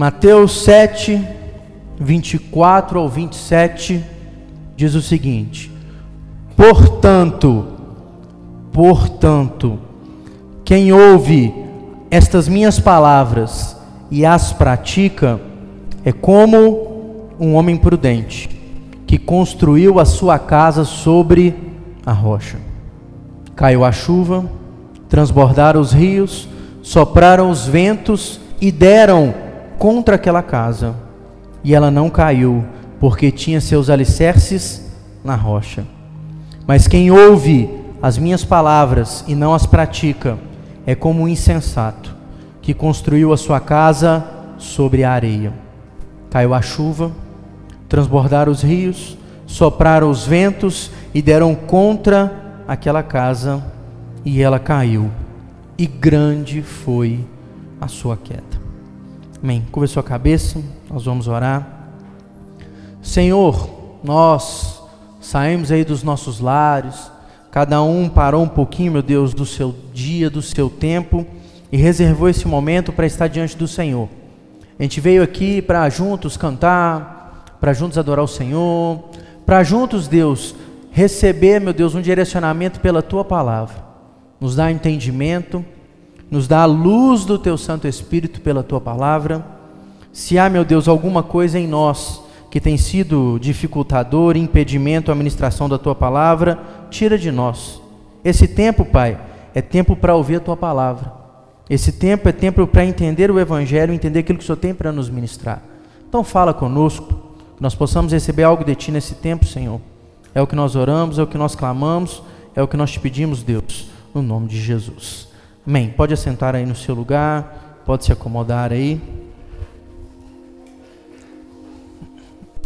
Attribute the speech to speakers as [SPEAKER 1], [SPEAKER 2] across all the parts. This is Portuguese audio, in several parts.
[SPEAKER 1] Mateus 7, 24 ao 27 diz o seguinte: Portanto, portanto, quem ouve estas minhas palavras e as pratica é como um homem prudente que construiu a sua casa sobre a rocha. Caiu a chuva, transbordaram os rios, sopraram os ventos e deram contra aquela casa. E ela não caiu, porque tinha seus alicerces na rocha. Mas quem ouve as minhas palavras e não as pratica, é como um insensato que construiu a sua casa sobre a areia. Caiu a chuva, transbordaram os rios, sopraram os ventos e deram contra aquela casa, e ela caiu, e grande foi a sua queda. Amém. Curva sua cabeça, nós vamos orar. Senhor, nós saímos aí dos nossos lares, cada um parou um pouquinho, meu Deus, do seu dia, do seu tempo e reservou esse momento para estar diante do Senhor. A gente veio aqui para juntos cantar, para juntos adorar o Senhor, para juntos, Deus, receber, meu Deus, um direcionamento pela tua palavra. Nos dá entendimento, nos dá a luz do teu Santo Espírito pela tua palavra. Se há, meu Deus, alguma coisa em nós que tem sido dificultador, impedimento à ministração da tua palavra, tira de nós. Esse tempo, Pai, é tempo para ouvir a tua palavra. Esse tempo é tempo para entender o Evangelho, entender aquilo que o Senhor tem para nos ministrar. Então fala conosco, que nós possamos receber algo de Ti nesse tempo, Senhor. É o que nós oramos, é o que nós clamamos, é o que nós te pedimos, Deus, no nome de Jesus. Amém. Pode assentar aí no seu lugar, pode se acomodar aí.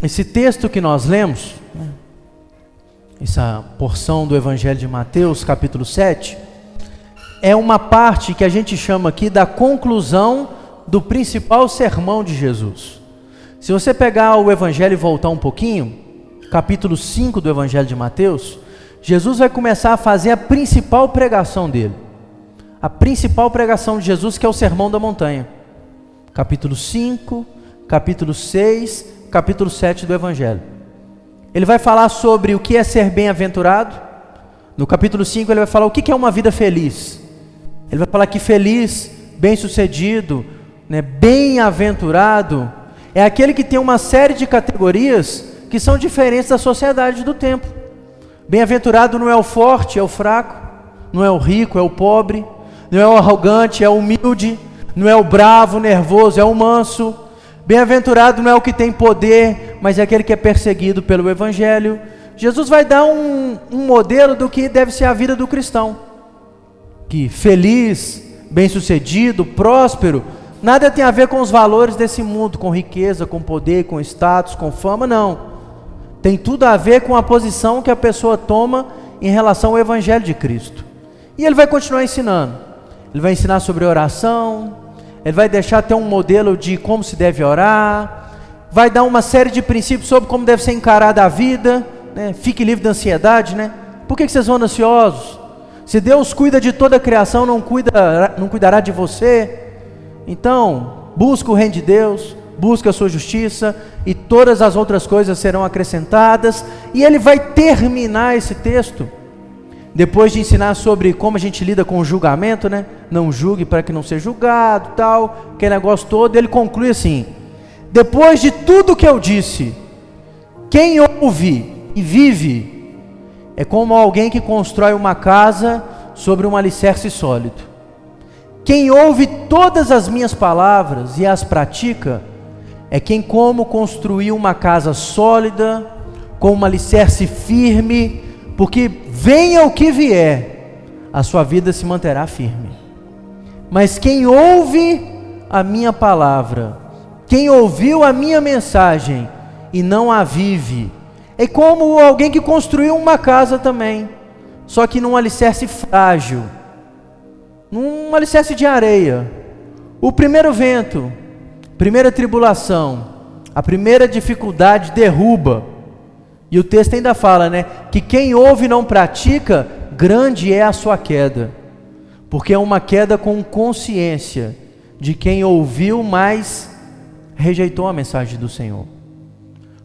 [SPEAKER 1] Esse texto que nós lemos, né, essa porção do Evangelho de Mateus, capítulo 7, é uma parte que a gente chama aqui da conclusão do principal sermão de Jesus. Se você pegar o Evangelho e voltar um pouquinho, capítulo 5 do Evangelho de Mateus, Jesus vai começar a fazer a principal pregação dele. A principal pregação de Jesus, que é o Sermão da Montanha. Capítulo 5, capítulo 6, capítulo 7 do Evangelho. Ele vai falar sobre o que é ser bem-aventurado. No capítulo 5, ele vai falar o que é uma vida feliz. Ele vai falar que feliz, bem-sucedido, né, bem-aventurado, é aquele que tem uma série de categorias que são diferentes da sociedade do tempo. Bem-aventurado não é o forte, é o fraco, não é o rico, é o pobre, não é o arrogante, é o humilde, não é o bravo, nervoso, é o manso. Bem-aventurado não é o que tem poder, mas é aquele que é perseguido pelo Evangelho. Jesus vai dar um, um modelo do que deve ser a vida do cristão que feliz, bem-sucedido, próspero, nada tem a ver com os valores desse mundo, com riqueza, com poder, com status, com fama, não. Tem tudo a ver com a posição que a pessoa toma em relação ao Evangelho de Cristo. E ele vai continuar ensinando. Ele vai ensinar sobre oração, ele vai deixar até um modelo de como se deve orar, vai dar uma série de princípios sobre como deve ser encarada a vida. Né? Fique livre da ansiedade, né? Por que, vocês vão ansiosos? Se Deus cuida de toda a criação, não, cuida, não cuidará de você? Então, busca o reino de Deus, busca a sua justiça, e todas as outras coisas serão acrescentadas. E ele vai terminar esse texto, depois de ensinar sobre como a gente lida com o julgamento, né? Não julgue para que não seja julgado, tal, aquele negócio todo. Ele conclui assim: depois de tudo que eu disse, quem ouve e vive é como alguém que constrói uma casa sobre um alicerce sólido. Quem ouve todas as minhas palavras e as pratica, é quem, como construiu uma casa sólida, com um alicerce firme, porque venha o que vier, a sua vida se manterá firme. Mas quem ouve a minha palavra, quem ouviu a minha mensagem e não a vive, é como alguém que construiu uma casa também, só que num alicerce frágil, num alicerce de areia. O primeiro vento, primeira tribulação, a primeira dificuldade derruba. E o texto ainda fala, né, que quem ouve e não pratica, grande é a sua queda. Porque é uma queda com consciência de quem ouviu, mas rejeitou a mensagem do Senhor.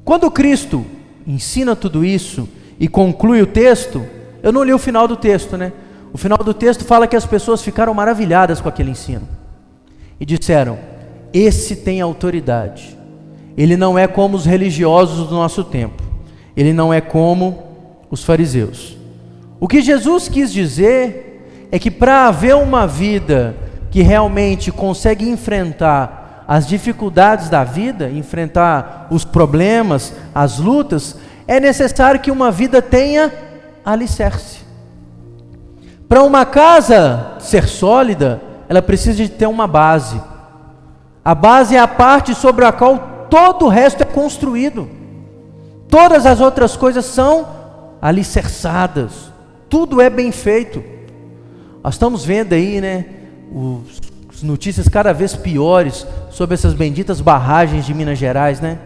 [SPEAKER 1] Quando Cristo ensina tudo isso e conclui o texto, eu não li o final do texto, né? O final do texto fala que as pessoas ficaram maravilhadas com aquele ensino e disseram: Esse tem autoridade. Ele não é como os religiosos do nosso tempo. Ele não é como os fariseus. O que Jesus quis dizer é que para haver uma vida que realmente consegue enfrentar as dificuldades da vida, enfrentar os problemas, as lutas, é necessário que uma vida tenha alicerce. Para uma casa ser sólida, ela precisa de ter uma base. A base é a parte sobre a qual todo o resto é construído. Todas as outras coisas são alicerçadas. Tudo é bem feito. Nós estamos vendo aí, né, os, notícias cada vez piores sobre essas benditas barragens de Minas Gerais, né?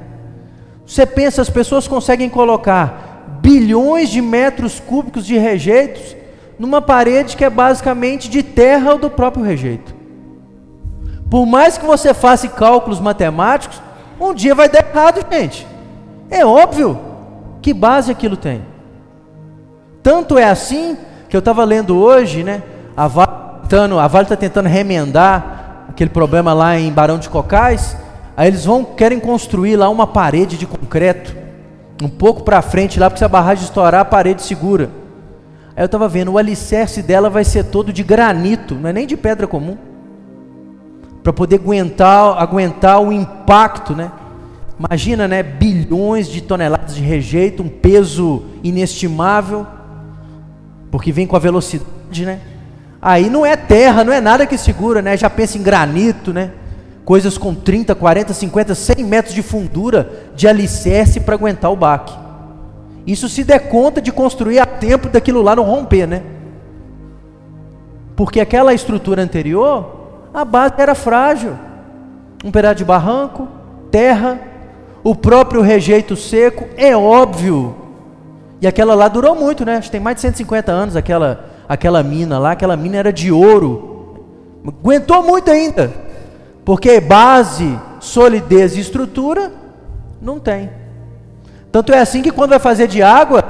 [SPEAKER 1] Você pensa, as pessoas conseguem colocar bilhões de metros cúbicos de rejeitos numa parede que é basicamente de terra ou do próprio rejeito. Por mais que você faça cálculos matemáticos, um dia vai dar errado, gente. É óbvio. Que base aquilo tem? Tanto é assim que eu estava lendo hoje, né? A Vale está tentando remendar aquele problema lá em Barão de Cocais. Aí eles vão querem construir lá uma parede de concreto, um pouco para frente lá, porque se a barragem estourar, a parede segura. Aí eu estava vendo, o alicerce dela vai ser todo de granito, não é nem de pedra comum. Para poder aguentar, aguentar o impacto, né? Imagina, né? Bilhões de toneladas de rejeito, um peso inestimável, porque vem com a velocidade, né? Aí não é terra, não é nada que segura, né? Já pensa em granito, né? Coisas com 30, 40, 50, 100 metros de fundura de alicerce para aguentar o baque. Isso se der conta de construir a tempo daquilo lá não romper, né? Porque aquela estrutura anterior, a base era frágil. Um pedaço de barranco, terra, o próprio rejeito seco, é óbvio. E aquela lá durou muito, né? Acho que tem mais de 150 anos aquela, aquela mina lá, aquela mina era de ouro. Aguentou muito ainda. Porque base, solidez e estrutura não tem. Tanto é assim que quando vai fazer de água,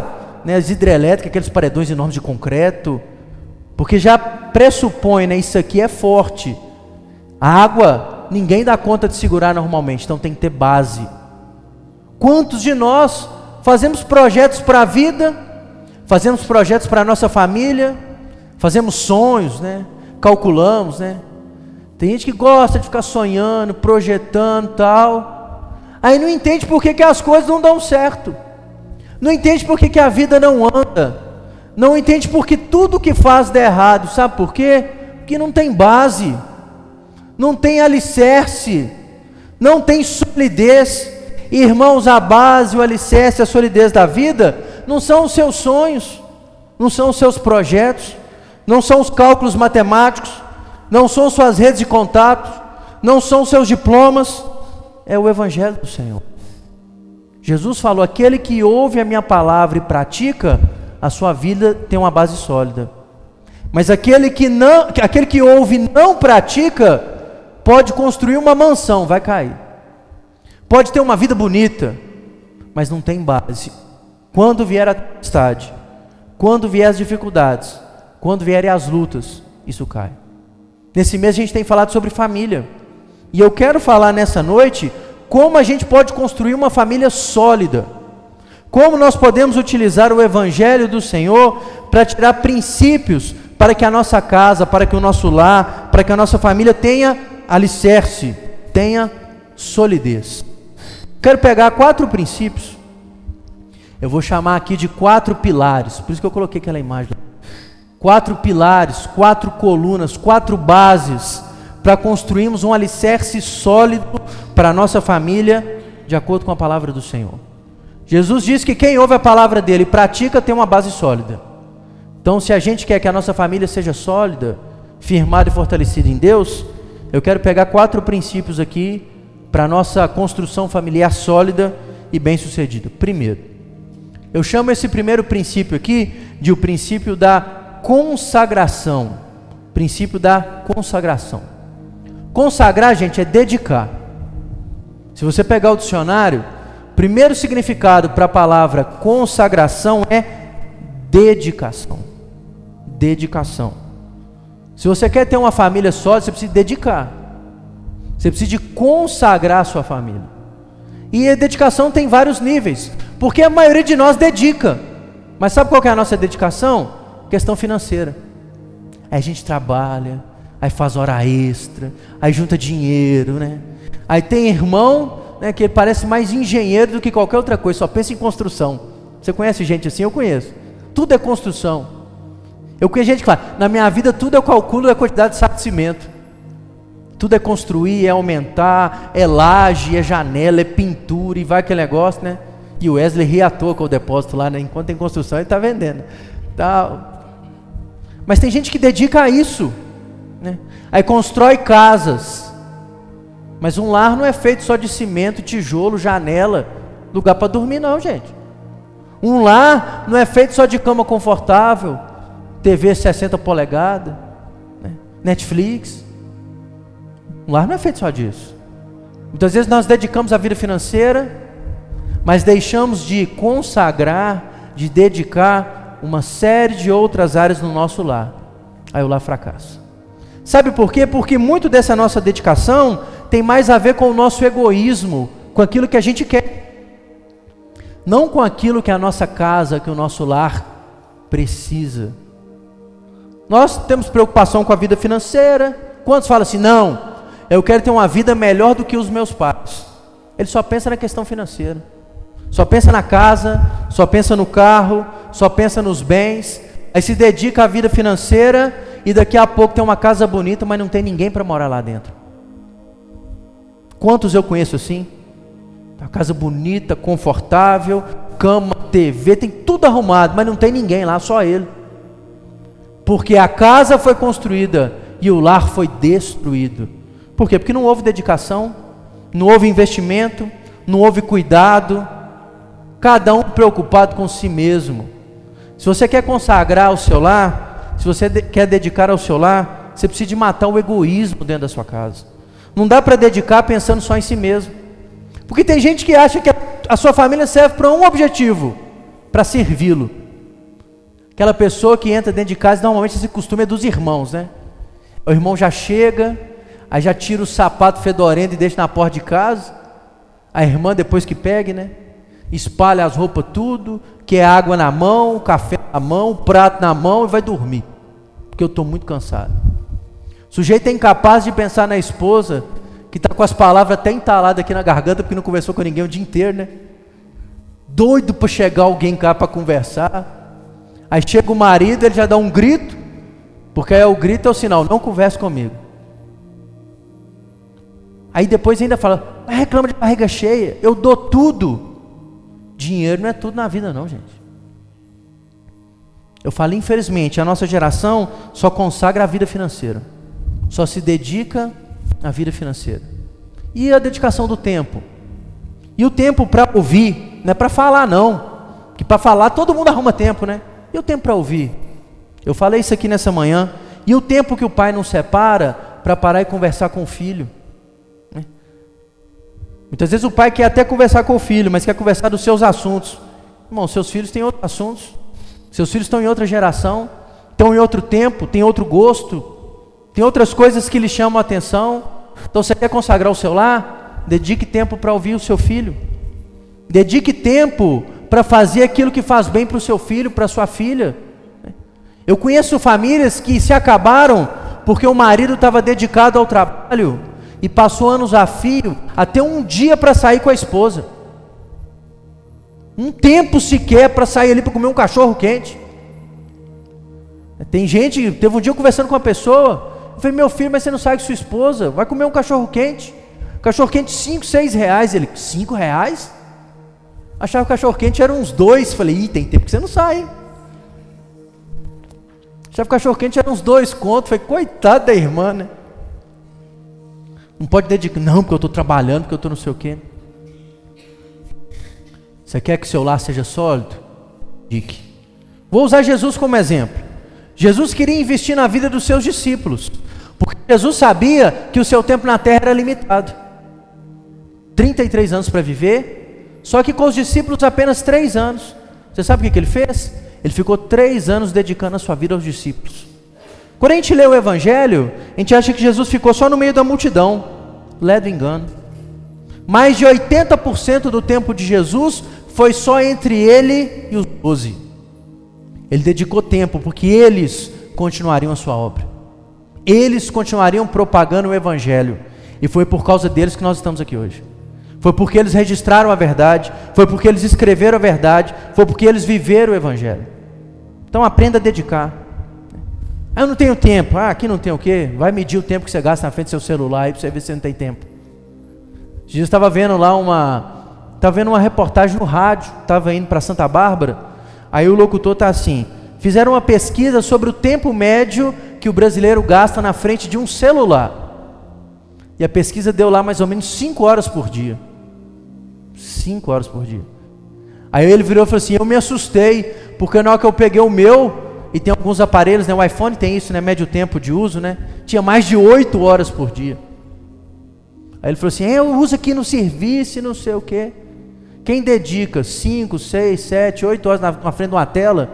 [SPEAKER 1] né, as hidrelétricas, aqueles paredões enormes de concreto, porque já pressupõe, né, isso aqui é forte. A água, ninguém dá conta de segurar normalmente, então tem que ter base. Quantos de nós fazemos projetos para a vida, fazemos projetos para a nossa família, fazemos sonhos, né? Calculamos, né? Tem gente que gosta de ficar sonhando, projetando, tal. Aí não entende por que, que as coisas não dão certo. Não entende por que, que a vida não anda. Não entende por que tudo que faz dá errado. Sabe por quê? Porque não tem base. Não tem alicerce. Não tem solidez. Irmãos, a base, o alicerce, a solidez da vida não são os seus sonhos, não são os seus projetos, não são os cálculos matemáticos, não são suas redes de contatos, não são seus diplomas, é o Evangelho do Senhor. Jesus falou: aquele que ouve a minha palavra e pratica, a sua vida tem uma base sólida. Mas aquele que não, aquele que ouve e não pratica, pode construir uma mansão, vai cair. Pode ter uma vida bonita, mas não tem base. Quando vier a tempestade, quando vier as dificuldades, quando vierem as lutas, isso cai. Nesse mês a gente tem falado sobre família. E eu quero falar nessa noite como a gente pode construir uma família sólida. Como nós podemos utilizar o Evangelho do Senhor para tirar princípios para que a nossa casa, para que o nosso lar, para que a nossa família tenha alicerce, tenha solidez. Quero pegar quatro princípios. Eu vou chamar aqui de quatro pilares, por isso que eu coloquei aquela imagem. Quatro pilares, quatro colunas, quatro bases para construirmos um alicerce sólido para a nossa família, de acordo com a palavra do Senhor. Jesus diz que quem ouve a palavra dele e pratica tem uma base sólida. Então, se a gente quer que a nossa família seja sólida, firmada e fortalecida em Deus, eu quero pegar quatro princípios aqui para a nossa construção familiar sólida e bem-sucedida. Primeiro, eu chamo esse primeiro princípio aqui de o princípio da consagração. Princípio da consagração. Consagrar, gente, é dedicar. Se você pegar o dicionário, primeiro significado para a palavra consagração é dedicação. Dedicação. Se você quer ter uma família sólida, você precisa dedicar. Você precisa de consagrar a sua família. E a dedicação tem vários níveis, porque a maioria de nós dedica. Mas sabe qual é a nossa dedicação? Questão financeira. Aí a gente trabalha, aí faz hora extra, aí junta dinheiro, né? Aí tem irmão né, que parece mais engenheiro do que qualquer outra coisa, só pensa em construção. Você conhece gente assim? Eu conheço. Tudo é construção. Eu conheço gente que fala, na minha vida tudo eu calculo a quantidade de saco de cimento. Tudo é construir, é aumentar, é laje, é janela, é pintura e vai aquele negócio, né? E o Wesley ri à toa com o depósito lá, né? enquanto tem construção ele está vendendo. Tá. Mas tem gente que dedica a isso. Né? Aí constrói casas. Mas um lar não é feito só de cimento, tijolo, janela, lugar para dormir, não, gente. Um lar não é feito só de cama confortável, TV 60 polegadas, né? Netflix. Um lar não é feito só disso. Muitas vezes nós dedicamos a vida financeira, mas deixamos de consagrar, de dedicar uma série de outras áreas no nosso lar. Aí o lar fracassa. Sabe por quê? Porque muito dessa nossa dedicação tem mais a ver com o nosso egoísmo, com aquilo que a gente quer, não com aquilo que a nossa casa, que o nosso lar precisa. Nós temos preocupação com a vida financeira. Quantos falam assim, não, eu quero ter uma vida melhor do que os meus pais? Ele só pensa na questão financeira. Só pensa na casa, só pensa no carro, só pensa nos bens, aí se dedica à vida financeira e daqui a pouco tem uma casa bonita, mas não tem ninguém para morar lá dentro. Quantos eu conheço assim? Uma casa bonita, confortável, cama, TV, tem tudo arrumado, mas não tem ninguém lá, só ele. Porque a casa foi construída e o lar foi destruído. Por quê? Porque não houve dedicação, não houve investimento, não houve cuidado, cada um preocupado com si mesmo. Se você quer consagrar o seu lar, se você quer dedicar ao seu lar, você precisa de matar o egoísmo dentro da sua casa. Não dá para dedicar pensando só em si mesmo. Porque tem gente que acha que a sua família serve para um objetivo, para servi-lo. Aquela pessoa que entra dentro de casa, normalmente esse costume é dos irmãos, né? O irmão já chega, aí já tira o sapato fedorento e deixa na porta de casa. A irmã depois que pegue, né? espalha as roupas tudo, quer água na mão, café na mão, prato na mão e vai dormir. Porque eu estou muito cansado. O sujeito é incapaz de pensar na esposa, que está com as palavras até entaladas aqui na garganta, porque não conversou com ninguém o dia inteiro, né? Doido para chegar alguém cá para conversar. Aí chega o marido, ele já dá um grito, porque aí o grito é o sinal, não converse comigo. Aí depois ainda fala, reclama de barriga cheia, eu dou tudo. Dinheiro não é tudo na vida, não, gente. Eu falo, infelizmente, a nossa geração só consagra a vida financeira, só se dedica à vida financeira. E a dedicação do tempo? E o tempo para ouvir, não é para falar, não. Que para falar todo mundo arruma tempo, né? E o tempo para ouvir? Eu falei isso aqui nessa manhã. E o tempo que o pai não separa para parar e conversar com o filho? Muitas vezes o pai quer até conversar com o filho, mas quer conversar dos seus assuntos. Irmão, seus filhos têm outros assuntos. Seus filhos estão em outra geração, estão em outro tempo, têm outro gosto, tem outras coisas que lhe chamam a atenção. Então você quer consagrar o seu lar? Dedique tempo para ouvir o seu filho. Dedique tempo para fazer aquilo que faz bem para o seu filho, para sua filha. Eu conheço famílias que se acabaram porque o marido estava dedicado ao trabalho e passou anos a fio até um dia para sair com a esposa. Um tempo sequer para sair ali para comer um cachorro quente. Tem gente, teve um dia conversando com uma pessoa, eu falei, meu filho, mas você não sai com sua esposa, vai comer um cachorro quente. Cachorro quente, 5, 6 reais. Ele, 5 reais? Achava que o cachorro quente era uns dois. Falei, ih, tem tempo que você não sai. Achava que o cachorro quente era uns dois contos. Falei, coitado da irmã, né? Não pode dedicar, não, porque eu estou trabalhando, porque eu estou não sei o quê. Você quer que seu lar seja sólido? Dique. Vou usar Jesus como exemplo. Jesus queria investir na vida dos seus discípulos, porque Jesus sabia que o seu tempo na terra era limitado. 33 anos para viver, só que com os discípulos apenas três anos. Você sabe o que, ele fez? Ele ficou três anos dedicando a sua vida aos discípulos. Quando a gente lê o Evangelho, a gente acha que Jesus ficou só no meio da multidão. Ledo engano. Mais de 80% do tempo de Jesus foi só entre ele e os doze. Ele dedicou tempo, porque eles continuariam a sua obra. Eles continuariam propagando o Evangelho. E foi por causa deles que nós estamos aqui hoje. Foi porque eles registraram a verdade, foi porque eles escreveram a verdade, foi porque eles viveram o Evangelho. Então aprenda a dedicar. Ah, eu não tenho tempo. Ah, aqui não tem o quê? Vai medir o tempo que você gasta na frente do seu celular aí para você ver se você não tem tempo. Eu estava vendo lá uma. Estava vendo uma reportagem no rádio, estava indo para Santa Bárbara. Aí o locutor está assim: fizeram uma pesquisa sobre o tempo médio que o brasileiro gasta na frente de um celular. E a pesquisa deu lá mais ou menos 5 horas por dia. 5 horas por dia. Aí ele virou e falou assim: Eu me assustei, porque na hora que eu peguei o meu, e tem alguns aparelhos, né? O iPhone tem isso, né? Médio tempo de uso, né? Tinha mais de 8 horas por dia. Aí ele falou assim: é, Eu uso aqui no serviço não sei o quê. Quem dedica 5, 6, 7, 8 horas na, na frente de uma tela,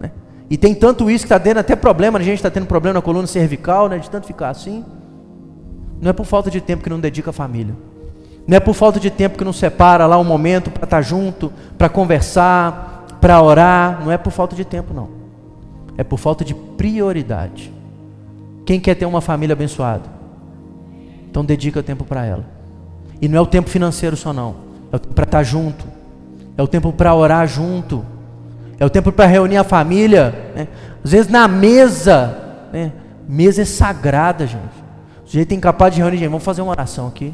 [SPEAKER 1] né? e tem tanto isso que está dando até problema, a gente está tendo problema na coluna cervical, né? De tanto ficar assim. Não é por falta de tempo que não dedica a família. Não é por falta de tempo que não separa lá um momento para estar tá junto, para conversar, para orar. Não é por falta de tempo, não. É por falta de prioridade. Quem quer ter uma família abençoada? Então dedica tempo para ela. E não é o tempo financeiro só não. É o tempo para estar tá junto. É o tempo para orar junto. É o tempo para reunir a família. Né? Às vezes na mesa. Né? Mesa é sagrada, gente. O jeito é incapaz de reunir, gente. Vamos fazer uma oração aqui.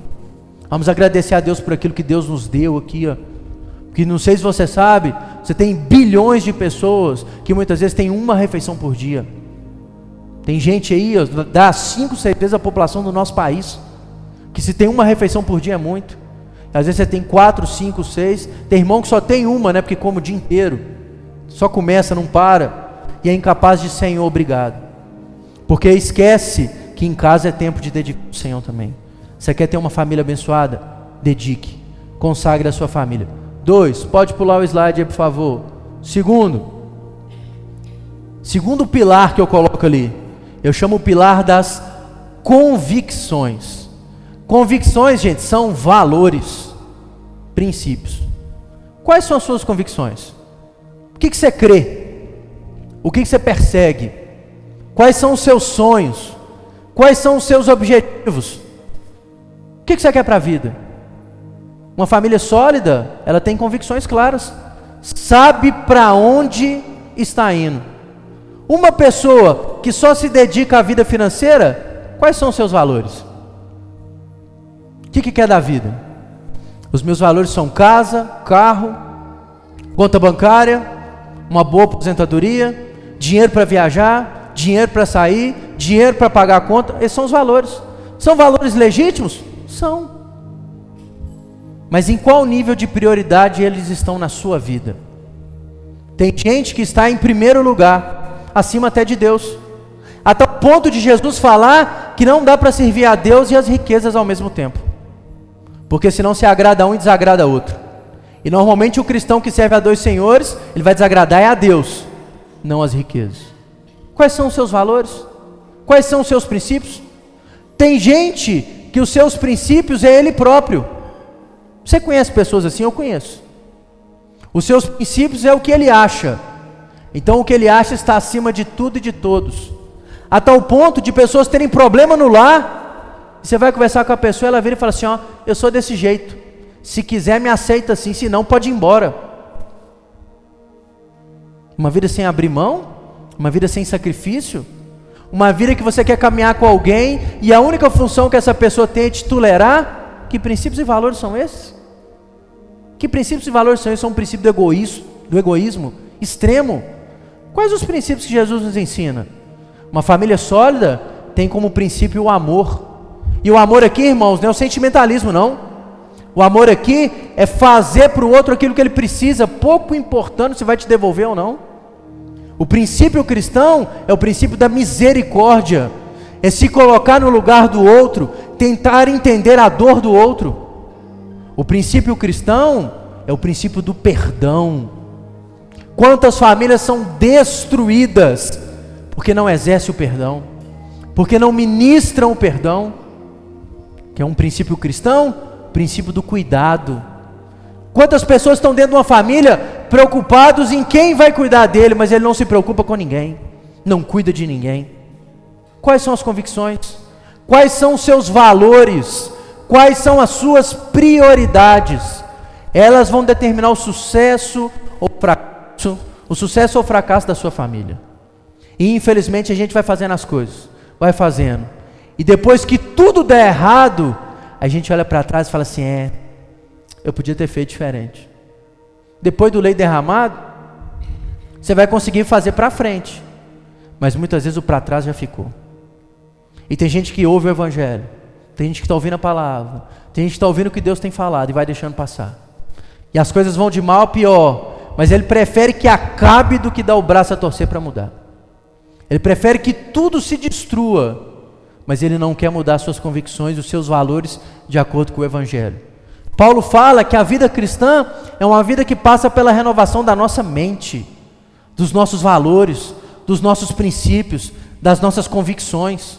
[SPEAKER 1] Vamos agradecer a Deus por aquilo que Deus nos deu aqui, ó. Que não sei se você sabe, você tem bilhões de pessoas que muitas vezes tem uma refeição por dia. Tem gente aí, ó, dá 5, 6 vezes a população do nosso país, que se tem uma refeição por dia é muito. Às vezes você tem quatro, cinco, seis. Tem irmão que só tem uma, né? Porque come o dia inteiro. Só começa, não para. E é incapaz de Senhor, obrigado. Porque esquece que em casa é tempo de dedicar ao Senhor também. Você quer ter uma família abençoada? Dedique. Consagre a sua família. Dois, pode pular o slide aí, por favor. Segundo, segundo pilar que eu coloco ali, eu chamo o pilar das convicções. Convicções, gente, são valores, princípios. Quais são as suas convicções? O que, que você crê? O que, que você persegue? Quais são os seus sonhos? Quais são os seus objetivos? que, que você quer para a vida? Uma família sólida, ela tem convicções claras, sabe para onde está indo. Uma pessoa que só se dedica à vida financeira, quais são seus valores? O que, que quer da vida? Os meus valores são casa, carro, conta bancária, uma boa aposentadoria, dinheiro para viajar, dinheiro para sair, dinheiro para pagar a conta. Esses são os valores. São valores legítimos? São. Mas em qual nível de prioridade eles estão na sua vida? Tem gente que está em primeiro lugar, acima até de Deus. Até o ponto de Jesus falar que não dá para servir a Deus e as riquezas ao mesmo tempo. Porque senão se agrada um e desagrada outro. E normalmente o cristão que serve a dois senhores, ele vai desagradar é a Deus, não as riquezas. Quais são os seus valores? Quais são os seus princípios? Tem gente que os seus princípios é Ele próprio. Você conhece pessoas assim? Eu conheço. Os seus princípios é o que ele acha. Então o que ele acha está acima de tudo e de todos. A tal ponto de pessoas terem problema no lar. Você vai conversar com a pessoa, ela vira e fala assim: Ó, eu sou desse jeito. Se quiser, me aceita assim, se não, pode ir embora. Uma vida sem abrir mão, uma vida sem sacrifício, uma vida que você quer caminhar com alguém e a única função que essa pessoa tem é te tolerar, que princípios e valores são esses? Que princípios e valores são esses? São um princípio do egoísmo, do egoísmo extremo. Quais os princípios que Jesus nos ensina? Uma família sólida tem como princípio o amor. E o amor aqui, irmãos, não é o sentimentalismo, não. O amor aqui é fazer para o outro aquilo que ele precisa, pouco importando se vai te devolver ou não. O princípio cristão é o princípio da misericórdia, é se colocar no lugar do outro, tentar entender a dor do outro. O princípio cristão é o princípio do perdão. Quantas famílias são destruídas porque não exercem o perdão, porque não ministram o perdão, que é um princípio cristão, princípio do cuidado. Quantas pessoas estão dentro de uma família preocupados em quem vai cuidar dele, mas ele não se preocupa com ninguém, não cuida de ninguém. Quais são as convicções? Quais são os seus valores? Quais são as suas prioridades? Elas vão determinar o sucesso ou fracasso, o sucesso ou fracasso da sua família. E infelizmente a gente vai fazendo as coisas, vai fazendo. E depois que tudo der errado, a gente olha para trás e fala assim: é, eu podia ter feito diferente. Depois do leite derramado, você vai conseguir fazer para frente, mas muitas vezes o para trás já ficou. E tem gente que ouve o Evangelho, tem gente que está ouvindo a palavra, tem gente que está ouvindo o que Deus tem falado e vai deixando passar. E as coisas vão de mal a pior, mas ele prefere que acabe do que dar o braço a torcer para mudar. Ele prefere que tudo se destrua, mas ele não quer mudar suas convicções, os seus valores de acordo com o Evangelho. Paulo fala que a vida cristã é uma vida que passa pela renovação da nossa mente, dos nossos valores, dos nossos princípios, das nossas convicções.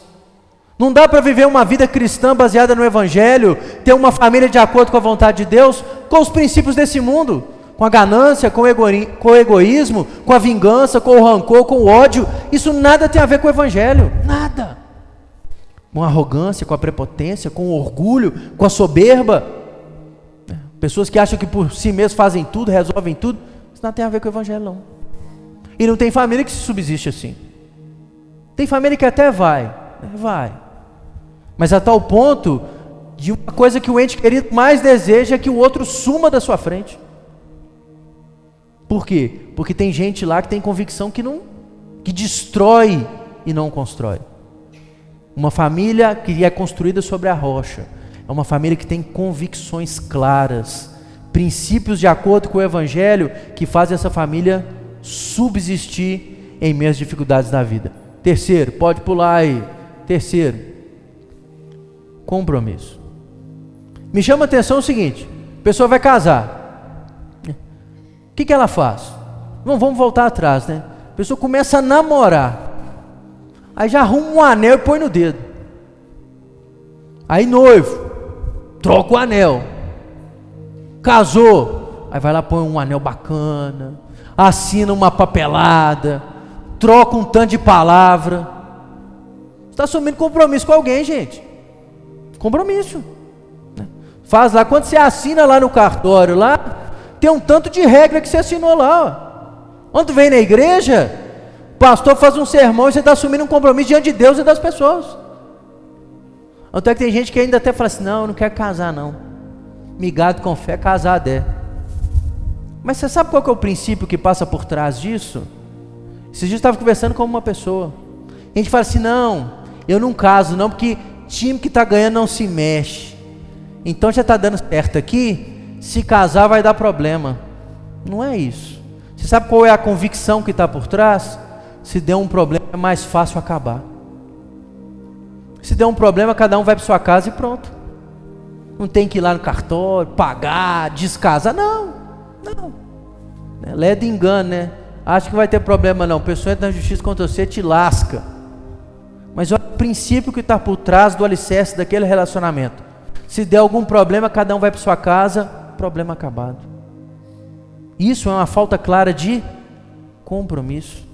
[SPEAKER 1] Não dá para viver uma vida cristã baseada no Evangelho, ter uma família de acordo com a vontade de Deus, com os princípios desse mundo com a ganância, com o, com o egoísmo, com a vingança, com o rancor, com o ódio. Isso nada tem a ver com o Evangelho. Nada. Com a arrogância, com a prepotência, com o orgulho, com a soberba. Pessoas que acham que por si mesmos fazem tudo, resolvem tudo. Isso não tem a ver com o Evangelho, não. E não tem família que se subsiste assim. Tem família que até vai, né? vai. Mas a tal ponto de uma coisa que o ente querido mais deseja é que o outro suma da sua frente. Por quê? Porque tem gente lá que tem convicção que não que destrói e não constrói. Uma família que é construída sobre a rocha é uma família que tem convicções claras, princípios de acordo com o evangelho que fazem essa família subsistir em meio às dificuldades da vida. Terceiro, pode pular aí. Terceiro, compromisso. Me chama a atenção o seguinte: a pessoa vai casar que, que ela faz? Não, vamos voltar atrás, né? A pessoa começa a namorar. Aí já arruma um anel e põe no dedo. Aí noivo, troca o anel. Casou, aí vai lá põe um anel bacana, assina uma papelada, troca um tanto de palavra. Está assumindo compromisso com alguém, gente. Compromisso. Né? Faz lá, quando você assina lá no cartório lá, tem um tanto de regra que você assinou lá. Ó. Quando vem na igreja, o pastor faz um sermão e você está assumindo um compromisso diante de Deus e das pessoas. Até que tem gente que ainda até fala assim: não, eu não quero casar, não. Migado com fé, casar é. Mas você sabe qual é o princípio que passa por trás disso? Esses dias eu estava conversando com uma pessoa. A gente fala assim: não, eu não caso, não, porque time que está ganhando não se mexe. Então já está dando certo aqui, se casar vai dar problema. Não é isso. Você sabe qual é a convicção que está por trás? Se der um problema, é mais fácil acabar. Se der um problema, cada um vai para sua casa e pronto. Não tem que ir lá no cartório, pagar, descasar. Não, não. Né? Lé engano, né? Acho que vai ter problema não. Pessoa entra na justiça contra você, te lasca. Princípio que está por trás do alicerce daquele relacionamento. Se der algum problema, cada um vai para sua casa, problema acabado. Isso é uma falta clara de compromisso.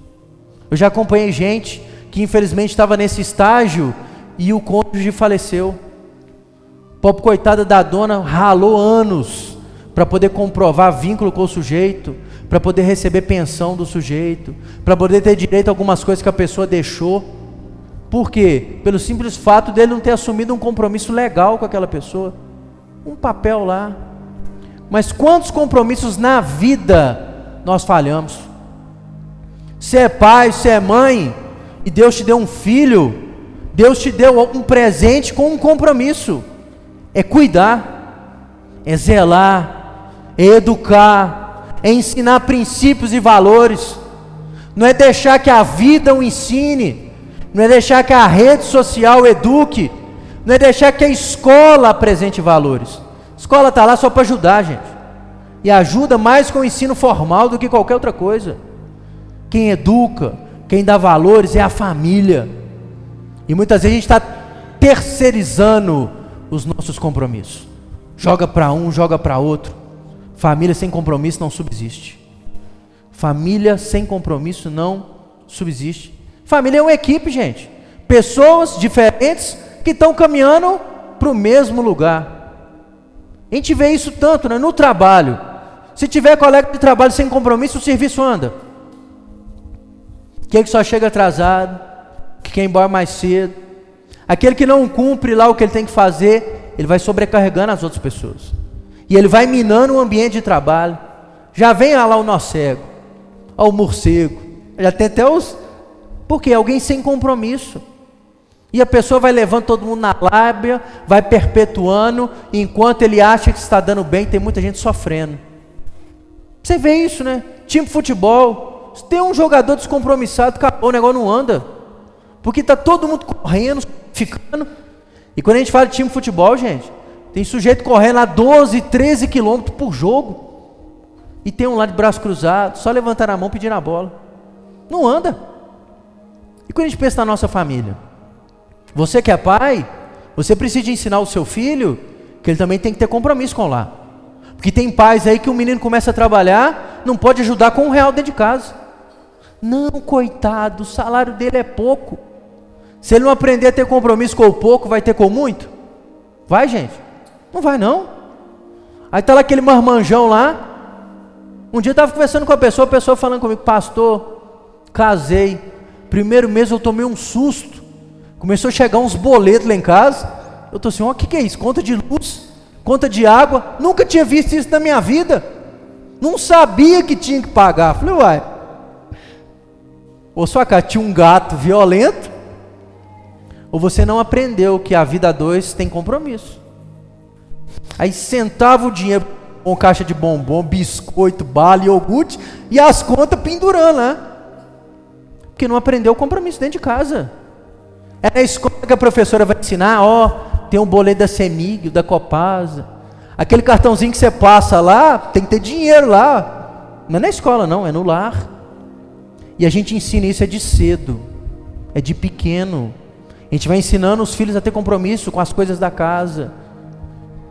[SPEAKER 1] Eu já acompanhei gente que infelizmente estava nesse estágio e o cônjuge faleceu. Pobre coitada da dona ralou anos para poder comprovar vínculo com o sujeito, para poder receber pensão do sujeito, para poder ter direito a algumas coisas que a pessoa deixou. Por quê? Pelo simples fato dele não ter assumido um compromisso legal com aquela pessoa. Um papel lá. Mas quantos compromissos na vida nós falhamos? Você é pai, você é mãe, e Deus te deu um filho, Deus te deu um presente com um compromisso: é cuidar, é zelar, é educar, é ensinar princípios e valores, não é deixar que a vida o ensine, não é deixar que a rede social eduque, não é deixar que a escola apresente valores Escola está lá só para ajudar, gente. E ajuda mais com o ensino formal do que qualquer outra coisa. Quem educa, quem dá valores é a família. E muitas vezes a gente está terceirizando os nossos compromissos. Joga para um, joga para outro. Família sem compromisso não subsiste. Família sem compromisso não subsiste. Família é uma equipe, gente. Pessoas diferentes que estão caminhando para o mesmo lugar. A gente vê isso tanto né? no trabalho. Se tiver colega de trabalho sem compromisso, o serviço anda. Quem que só chega atrasado, que quer ir embora mais cedo. Aquele que não cumpre lá o que ele tem que fazer, ele vai sobrecarregando as outras pessoas. E ele vai minando o ambiente de trabalho. Já vem lá o nó cego, o morcego. Já tem até os. Porque alguém sem compromisso. E a pessoa vai levando todo mundo na lábia, vai perpetuando, enquanto ele acha que está dando bem, tem muita gente sofrendo. Você vê isso, né? Time de futebol, se tem um jogador descompromissado, acabou, o negócio não anda. Porque está todo mundo correndo, ficando. E quando a gente fala de time de futebol, gente, tem sujeito correndo lá 12, 13 quilômetros por jogo. E tem um lá de braço cruzado, só levantar a mão pedindo a bola. Não anda. E quando a gente pensa na nossa família? Você que é pai, você precisa ensinar o seu filho que ele também tem que ter compromisso com lá. Porque tem pais aí que o menino começa a trabalhar, não pode ajudar com um real dentro de casa. Não, coitado, o salário dele é pouco. Se ele não aprender a ter compromisso com o pouco, vai ter com muito? Vai, gente? Não vai não. Aí está lá aquele marmanjão lá. Um dia eu estava conversando com a pessoa, a pessoa falando comigo, pastor, casei. Primeiro mês eu tomei um susto. Começou a chegar uns boletos lá em casa. Eu estou assim, ó, o que, que é isso? Conta de luz, conta de água. Nunca tinha visto isso na minha vida. Não sabia que tinha que pagar. Falei, uai. Ou sua cara tinha um gato violento, ou você não aprendeu que a vida a dois tem compromisso. Aí sentava o dinheiro com caixa de bombom, biscoito, bala, iogurte e as contas pendurando, né? Porque não aprendeu o compromisso dentro de casa. É na escola que a professora vai ensinar, ó, tem um boleto da Semig, da Copasa. Aquele cartãozinho que você passa lá, tem que ter dinheiro lá. Não é na escola, não, é no lar. E a gente ensina isso é de cedo, é de pequeno. A gente vai ensinando os filhos a ter compromisso com as coisas da casa.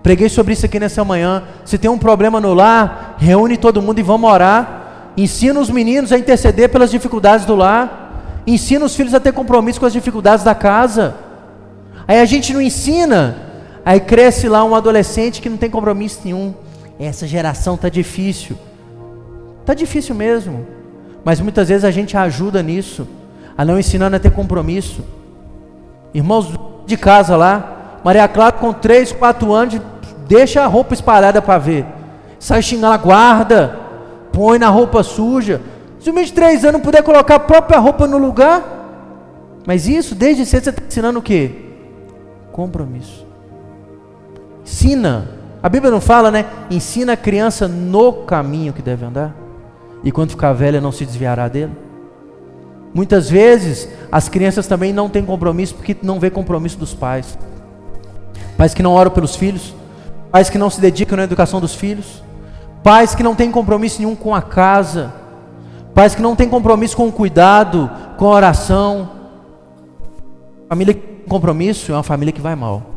[SPEAKER 1] Preguei sobre isso aqui nessa manhã. Se tem um problema no lar, reúne todo mundo e vamos orar. Ensina os meninos a interceder pelas dificuldades do lar. Ensina os filhos a ter compromisso com as dificuldades da casa. Aí a gente não ensina. Aí cresce lá um adolescente que não tem compromisso nenhum. Essa geração está difícil. Está difícil mesmo. Mas muitas vezes a gente ajuda nisso. A não ensinando a ter compromisso. Irmãos de casa lá. Maria Clara com 3, 4 anos. Deixa a roupa espalhada para ver. Sai xingando a guarda. Põe na roupa suja se o menino de anos puder colocar a própria roupa no lugar, mas isso desde cedo você está ensinando o quê? Compromisso. Ensina. A Bíblia não fala, né? Ensina a criança no caminho que deve andar. E quando ficar velha não se desviará dele. Muitas vezes as crianças também não têm compromisso porque não vê compromisso dos pais. Pais que não oram pelos filhos, pais que não se dedicam na educação dos filhos, pais que não têm compromisso nenhum com a casa Pais que não têm compromisso com o cuidado, com a oração. Família com compromisso é uma família que vai mal.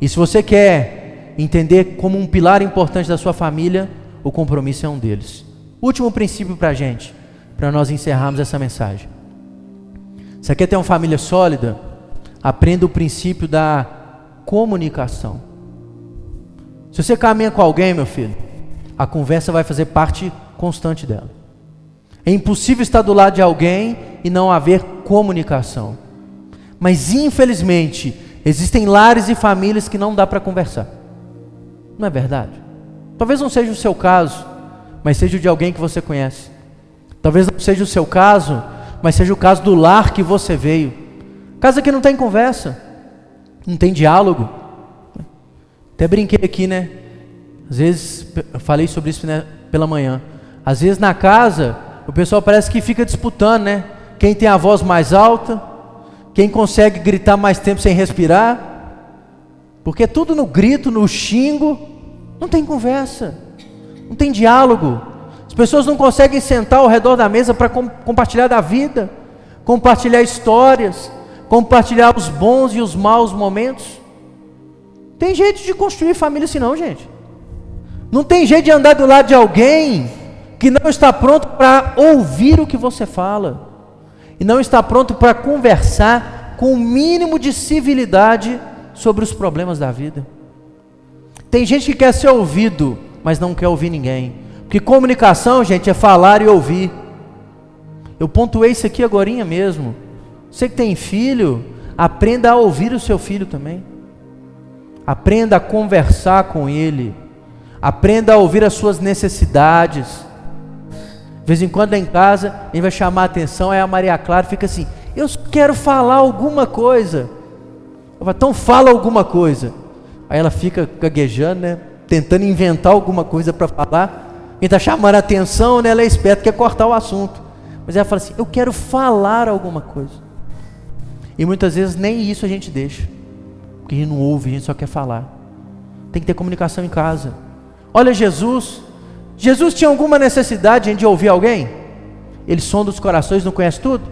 [SPEAKER 1] E se você quer entender como um pilar importante da sua família, o compromisso é um deles. Último princípio para a gente, para nós encerrarmos essa mensagem. Você quer ter uma família sólida? Aprenda o princípio da comunicação. Se você caminha com alguém, meu filho, a conversa vai fazer parte constante dela. É impossível estar do lado de alguém e não haver comunicação. Mas infelizmente, existem lares e famílias que não dá para conversar. Não é verdade? Talvez não seja o seu caso, mas seja o de alguém que você conhece. Talvez não seja o seu caso, mas seja o caso do lar que você veio. Casa que não tem conversa, não tem diálogo. Até brinquei aqui, né? Às vezes, eu falei sobre isso né, pela manhã. Às vezes na casa, o pessoal parece que fica disputando, né? Quem tem a voz mais alta, quem consegue gritar mais tempo sem respirar, porque tudo no grito, no xingo, Não tem conversa, não tem diálogo. As pessoas não conseguem sentar ao redor da mesa para com, compartilhar da vida, compartilhar histórias, compartilhar os bons e os maus momentos. Tem jeito de construir família assim não, gente. Não tem jeito de andar do lado de alguém que não está pronto para ouvir o que você fala e não está pronto para conversar com o mínimo de civilidade sobre os problemas da vida. Tem gente que quer ser ouvido, mas não quer ouvir ninguém. Porque comunicação, gente, é falar e ouvir. Eu pontuei isso aqui agora mesmo. Você que tem filho, aprenda a ouvir o seu filho também. Aprenda a conversar com ele. Aprenda a ouvir as suas necessidades. De vez em quando em casa, ele vai chamar a atenção, aí a Maria Clara fica assim: Eu quero falar alguma coisa. Eu falo, então fala alguma coisa. Aí ela fica gaguejando, né? Tentando inventar alguma coisa para falar. Quem está chamando a atenção, né? Ela é esperta, quer cortar o assunto. Mas ela fala assim: Eu quero falar alguma coisa. E muitas vezes nem isso a gente deixa. Porque a gente não ouve, a gente só quer falar. Tem que ter comunicação em casa. Olha Jesus. Jesus tinha alguma necessidade de ouvir alguém? Ele sonda os corações, não conhece tudo?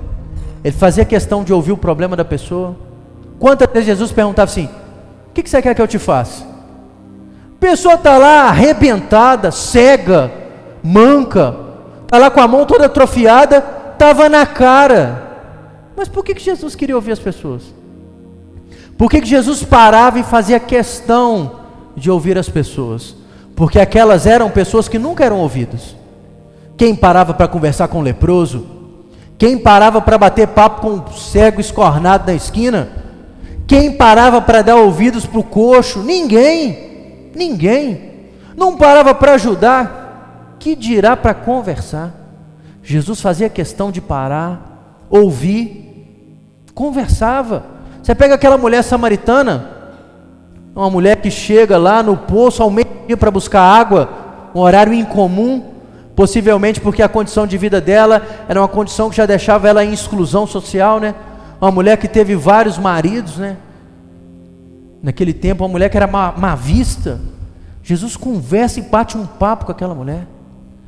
[SPEAKER 1] Ele fazia questão de ouvir o problema da pessoa. Quantas vezes Jesus perguntava assim: O que, você quer que eu te faça? A pessoa está lá arrebentada, cega, manca, está lá com a mão toda atrofiada, estava na cara. Mas por que, que Jesus queria ouvir as pessoas? Por que, que Jesus parava e fazia questão de ouvir as pessoas? Porque aquelas eram pessoas que nunca eram ouvidas. Quem parava para conversar com o leproso? Quem parava para bater papo com o cego escornado na esquina? Quem parava para dar ouvidos para o coxo? Ninguém. Ninguém. Não parava para ajudar. Que dirá para conversar? Jesus fazia questão de parar, ouvir, conversava. Você pega aquela mulher samaritana, uma mulher que chega lá no poço ao meio-dia para buscar água, um horário incomum, possivelmente porque a condição de vida dela era uma condição que já deixava ela em exclusão social, né? Uma mulher que teve vários maridos, né? Naquele tempo, uma mulher que era má, má vista. Jesus conversa e bate um papo com aquela mulher.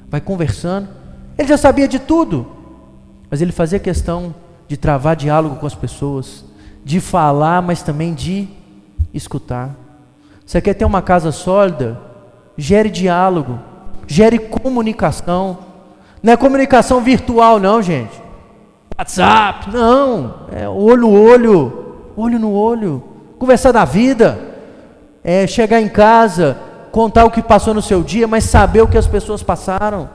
[SPEAKER 1] Vai conversando. Ele já sabia de tudo. Mas ele fazia questão de travar diálogo com as pessoas, de falar, mas também de escutar. Você quer ter uma casa sólida? Gere diálogo, gere comunicação. Não é comunicação virtual, não, gente. WhatsApp, não. É olho no olho, olho no olho. Conversar da vida, é chegar em casa, contar o que passou no seu dia, mas saber o que as pessoas passaram.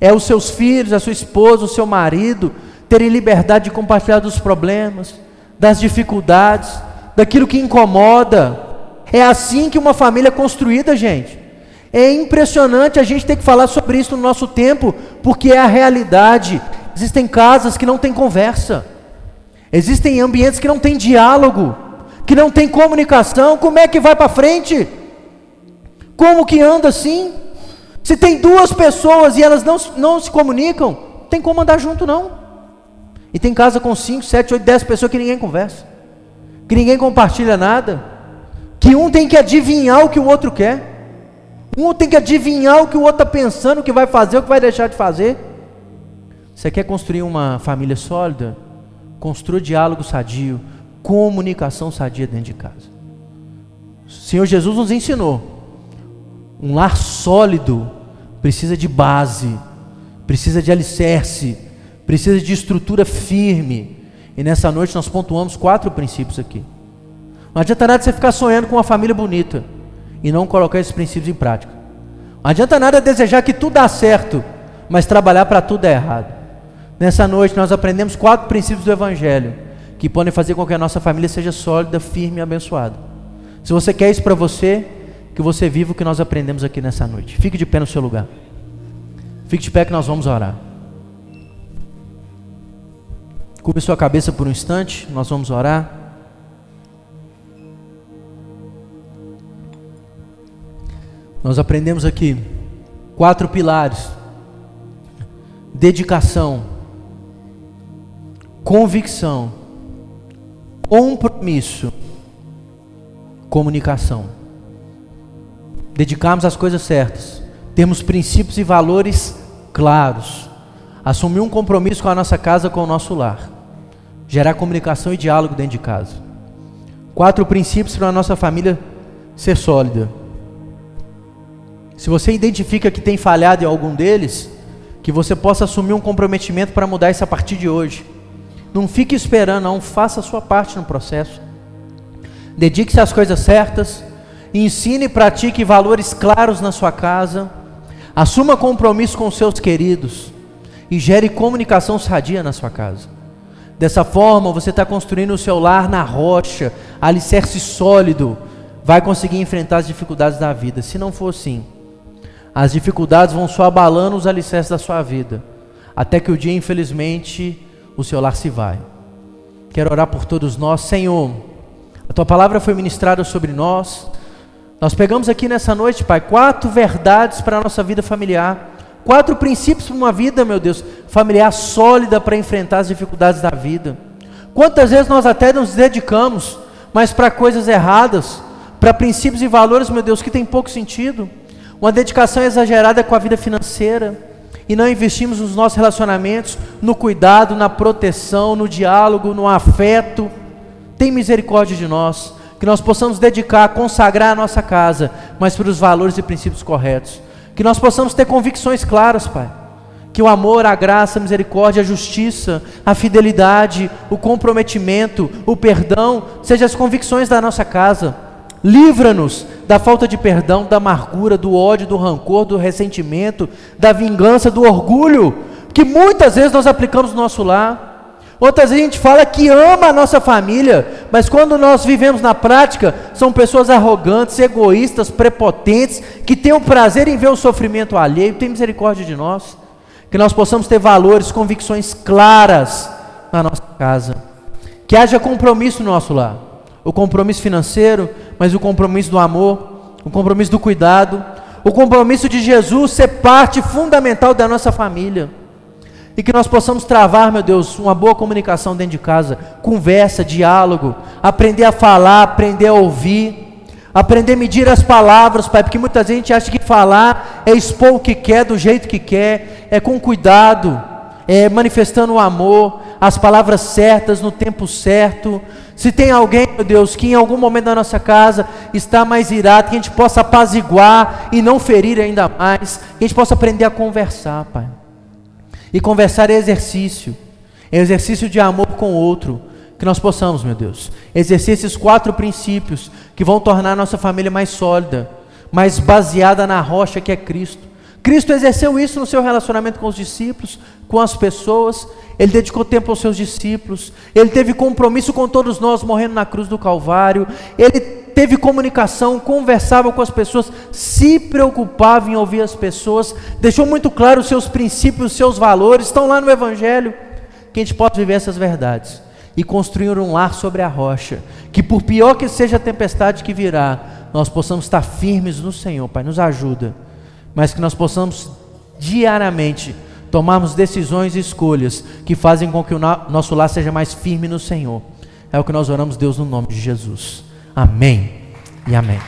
[SPEAKER 1] É os seus filhos, a sua esposa, o seu marido terem liberdade de compartilhar dos problemas, das dificuldades, daquilo que incomoda. É assim que uma família é construída, gente. É impressionante a gente ter que falar sobre isso no nosso tempo, porque é a realidade. Existem casas que não têm conversa, existem ambientes que não têm diálogo, que não tem comunicação. Como é que vai para frente? Como que anda assim? Se tem duas pessoas e elas não, não se comunicam, tem como andar junto não. E tem casa com cinco, sete, oito, dez pessoas que ninguém conversa, que ninguém compartilha nada, que um tem que adivinhar o que o outro quer, um tem que adivinhar o que o outro está pensando, o que vai fazer, o que vai deixar de fazer. Você quer construir uma família sólida? Construa diálogo sadio, comunicação sadia dentro de casa. O Senhor Jesus nos ensinou. Um lar sólido precisa de base, precisa de alicerce, precisa de estrutura firme. E nessa noite nós pontuamos quatro princípios aqui. Não adianta nada você ficar sonhando com uma família bonita e não colocar esses princípios em prática. Não adianta nada desejar que tudo dá certo, mas trabalhar para tudo é errado. Nessa noite nós aprendemos quatro princípios do Evangelho que podem fazer com que a nossa família seja sólida, firme e abençoada. Se você quer isso para você, que você viva o que nós aprendemos aqui nessa noite. Fique de pé no seu lugar. Fique de pé que nós vamos orar. Cubra sua cabeça por um instante, nós vamos orar. Nós aprendemos aqui quatro pilares: dedicação, convicção, compromisso, comunicação. dedicarmos às coisas certas, termos princípios e valores claros, assumir um compromisso com a nossa casa, com o nosso lar, gerar comunicação e diálogo dentro de casa. Quatro princípios para a nossa família ser sólida. Se você identifica que tem falhado em algum deles, que você possa assumir um comprometimento para mudar isso a partir de hoje. Não fique esperando, não, faça a sua parte no processo. Dedique-se às coisas certas, ensine e pratique valores claros na sua casa, assuma compromisso com seus queridos e gere comunicação sadia na sua casa. Dessa forma, você está construindo o seu lar na rocha, alicerce sólido, vai conseguir enfrentar as dificuldades da vida. Se não for assim, as dificuldades vão só abalando os alicerces da sua vida, até que o dia, infelizmente, o seu lar se vai. Quero orar por todos nós, Senhor. A tua palavra foi ministrada sobre nós. Nós pegamos aqui nessa noite, Pai, quatro verdades para a nossa vida familiar. Quatro princípios para uma vida, meu Deus, familiar sólida para enfrentar as dificuldades da vida. Quantas vezes nós até nos dedicamos, mas para coisas erradas, para princípios e valores, meu Deus, que tem pouco sentido. Uma dedicação exagerada com a vida financeira e não investimos nos nossos relacionamentos, no cuidado, na proteção, no diálogo, no afeto. Tem misericórdia de nós, que nós possamos dedicar, consagrar a nossa casa, mas para os valores e princípios corretos. Que nós possamos ter convicções claras, Pai. Que o amor, a graça, a misericórdia, a justiça, a fidelidade, o comprometimento, o perdão, sejam as convicções da nossa casa. Livra-nos da falta de perdão, da amargura, do ódio, do rancor, do ressentimento, da vingança, do orgulho, que muitas vezes nós aplicamos no nosso lar. Outras vezes a gente fala que ama a nossa família, mas quando nós vivemos na prática, são pessoas arrogantes, egoístas, prepotentes, que têm o prazer em ver o sofrimento alheio. Tem misericórdia de nós. Que nós possamos ter valores, convicções claras na nossa casa. Que haja compromisso no nosso lar. O compromisso financeiro, mas o compromisso do amor, o compromisso do cuidado, o compromisso de Jesus ser parte fundamental da nossa família. E que nós possamos travar, meu Deus, uma boa comunicação dentro de casa, conversa, diálogo, aprender a falar, aprender a ouvir, aprender a medir as palavras, Pai, porque muita gente acha que falar é expor o que quer, do jeito que quer, é com cuidado, é manifestando o amor, as palavras certas no tempo certo. Se tem alguém, meu Deus, que em algum momento da nossa casa está mais irado, que a gente possa apaziguar e não ferir ainda mais, que a gente possa aprender a conversar, Pai. E conversar é exercício, é exercício de amor com o outro, que nós possamos, meu Deus, exercer esses quatro princípios que vão tornar a nossa família mais sólida, mais baseada na rocha que é Cristo. Cristo exerceu isso no seu relacionamento com os discípulos, com as pessoas, ele dedicou tempo aos seus discípulos, ele teve compromisso com todos nós, morrendo na cruz do Calvário, ele teve comunicação, conversava com as pessoas, se preocupava em ouvir as pessoas, deixou muito claro os seus princípios, os seus valores, estão lá no Evangelho, que a gente possa viver essas verdades e construir um lar sobre a rocha, que por pior que seja a tempestade que virá, nós possamos estar firmes no Senhor, Pai, nos ajuda, mas que nós possamos diariamente tomarmos decisões e escolhas que fazem com que o nosso lar seja mais firme no Senhor. É o que nós oramos, Deus, no nome de Jesus. Amém e amém.